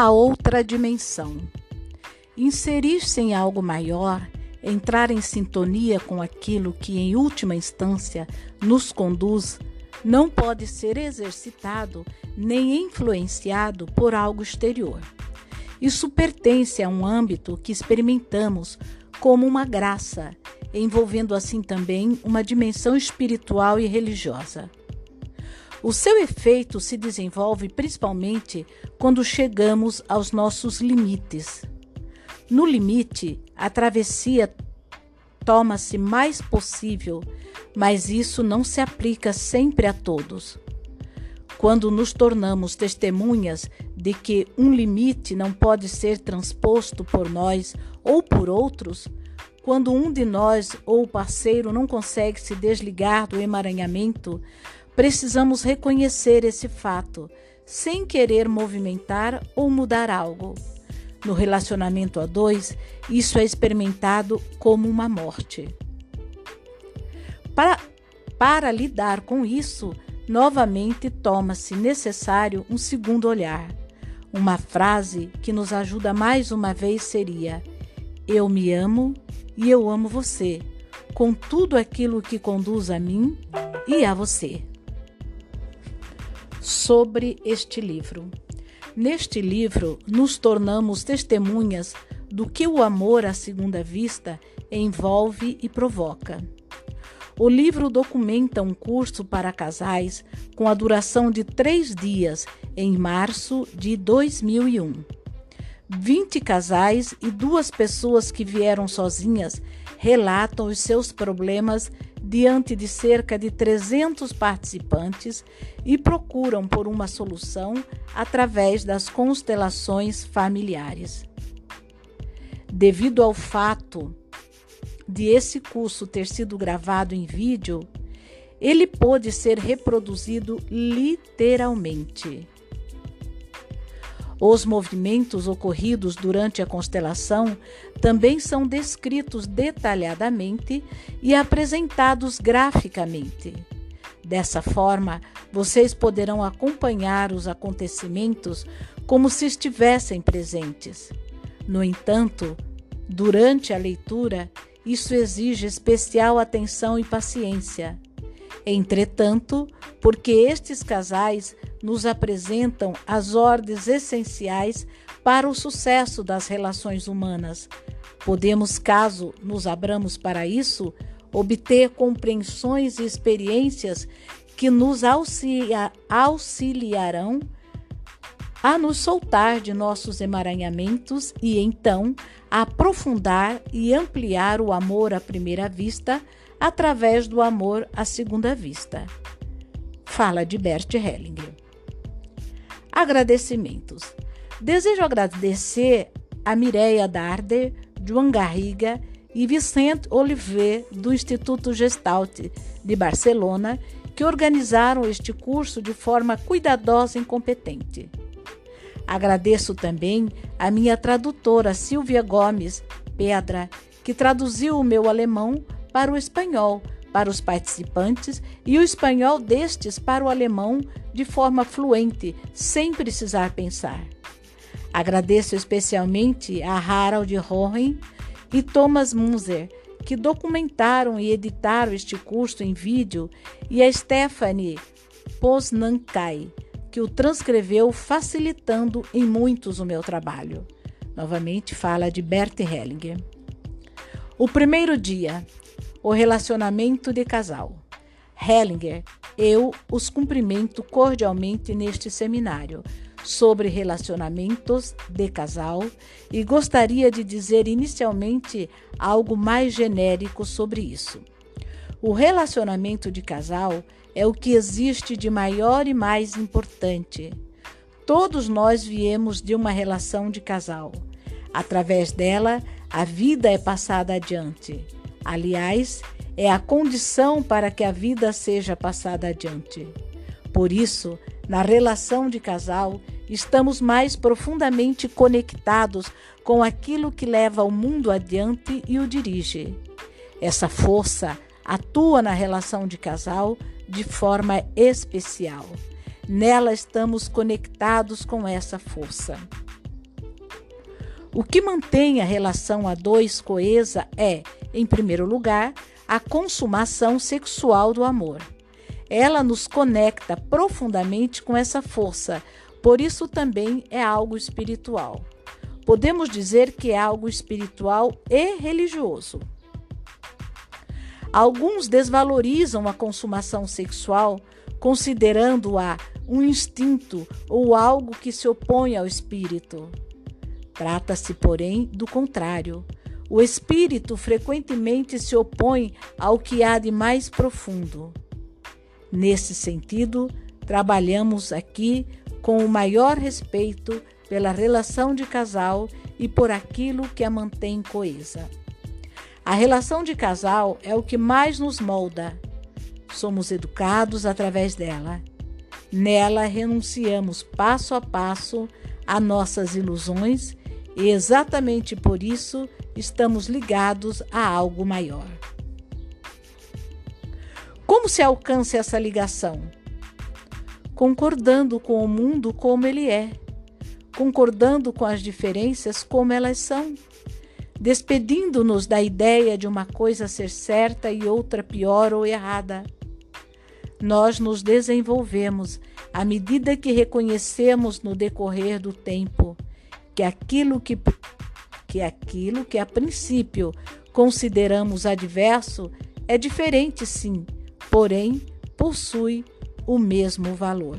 A outra dimensão. Inserir-se em algo maior, entrar em sintonia com aquilo que, em última instância, nos conduz, não pode ser exercitado nem influenciado por algo exterior. Isso pertence a um âmbito que experimentamos como uma graça, envolvendo assim também uma dimensão espiritual e religiosa. O seu efeito se desenvolve principalmente quando chegamos aos nossos limites. No limite, a travessia toma-se mais possível, mas isso não se aplica sempre a todos. Quando nos tornamos testemunhas de que um limite não pode ser transposto por nós ou por outros, quando um de nós ou o parceiro não consegue se desligar do emaranhamento, Precisamos reconhecer esse fato, sem querer movimentar ou mudar algo. No relacionamento a dois, isso é experimentado como uma morte. Para, para lidar com isso, novamente toma-se necessário um segundo olhar. Uma frase que nos ajuda mais uma vez seria: Eu me amo e eu amo você, com tudo aquilo que conduz a mim e a você sobre este livro. Neste livro, nos tornamos testemunhas do que o amor à segunda vista envolve e provoca. O livro documenta um curso para casais com a duração de três dias em março de 2001. 20 casais e duas pessoas que vieram sozinhas relatam os seus problemas diante de cerca de 300 participantes e procuram por uma solução através das constelações familiares. Devido ao fato de esse curso ter sido gravado em vídeo, ele pôde ser reproduzido literalmente. Os movimentos ocorridos durante a constelação também são descritos detalhadamente e apresentados graficamente. Dessa forma, vocês poderão acompanhar os acontecimentos como se estivessem presentes. No entanto, durante a leitura, isso exige especial atenção e paciência. Entretanto, porque estes casais nos apresentam as ordens essenciais para o sucesso das relações humanas. Podemos, caso nos abramos para isso, obter compreensões e experiências que nos auxilia, auxiliarão a nos soltar de nossos emaranhamentos e então aprofundar e ampliar o amor à primeira vista através do amor à segunda vista. Fala de Bert Hellinger. Agradecimentos. Desejo agradecer a Mireia Darder, João Garriga e Vicente Oliver, do Instituto Gestalt de Barcelona, que organizaram este curso de forma cuidadosa e competente. Agradeço também a minha tradutora Silvia Gomes Pedra, que traduziu o meu alemão para o espanhol para os participantes e o espanhol destes para o alemão de forma fluente, sem precisar pensar. Agradeço especialmente a Harald Hohen e Thomas Munzer, que documentaram e editaram este curso em vídeo, e a Stephanie Posnankai, que o transcreveu, facilitando em muitos o meu trabalho. Novamente fala de Bert Hellinger. O primeiro dia, o relacionamento de casal. Hellinger, eu os cumprimento cordialmente neste seminário sobre relacionamentos de casal e gostaria de dizer inicialmente algo mais genérico sobre isso. O relacionamento de casal é o que existe de maior e mais importante. Todos nós viemos de uma relação de casal. Através dela, a vida é passada adiante. Aliás, é a condição para que a vida seja passada adiante. Por isso, na relação de casal, estamos mais profundamente conectados com aquilo que leva o mundo adiante e o dirige. Essa força atua na relação de casal de forma especial. Nela estamos conectados com essa força. O que mantém a relação a dois coesa é, em primeiro lugar, a consumação sexual do amor. Ela nos conecta profundamente com essa força, por isso também é algo espiritual. Podemos dizer que é algo espiritual e religioso. Alguns desvalorizam a consumação sexual, considerando-a um instinto ou algo que se opõe ao espírito. Trata-se, porém, do contrário. O espírito frequentemente se opõe ao que há de mais profundo. Nesse sentido, trabalhamos aqui com o maior respeito pela relação de casal e por aquilo que a mantém coesa. A relação de casal é o que mais nos molda. Somos educados através dela. Nela renunciamos passo a passo a nossas ilusões e exatamente por isso estamos ligados a algo maior. Como se alcança essa ligação? Concordando com o mundo como ele é, concordando com as diferenças como elas são, despedindo-nos da ideia de uma coisa ser certa e outra pior ou errada. Nós nos desenvolvemos à medida que reconhecemos no decorrer do tempo que aquilo que, que aquilo que a princípio consideramos adverso é diferente, sim, porém possui o mesmo valor.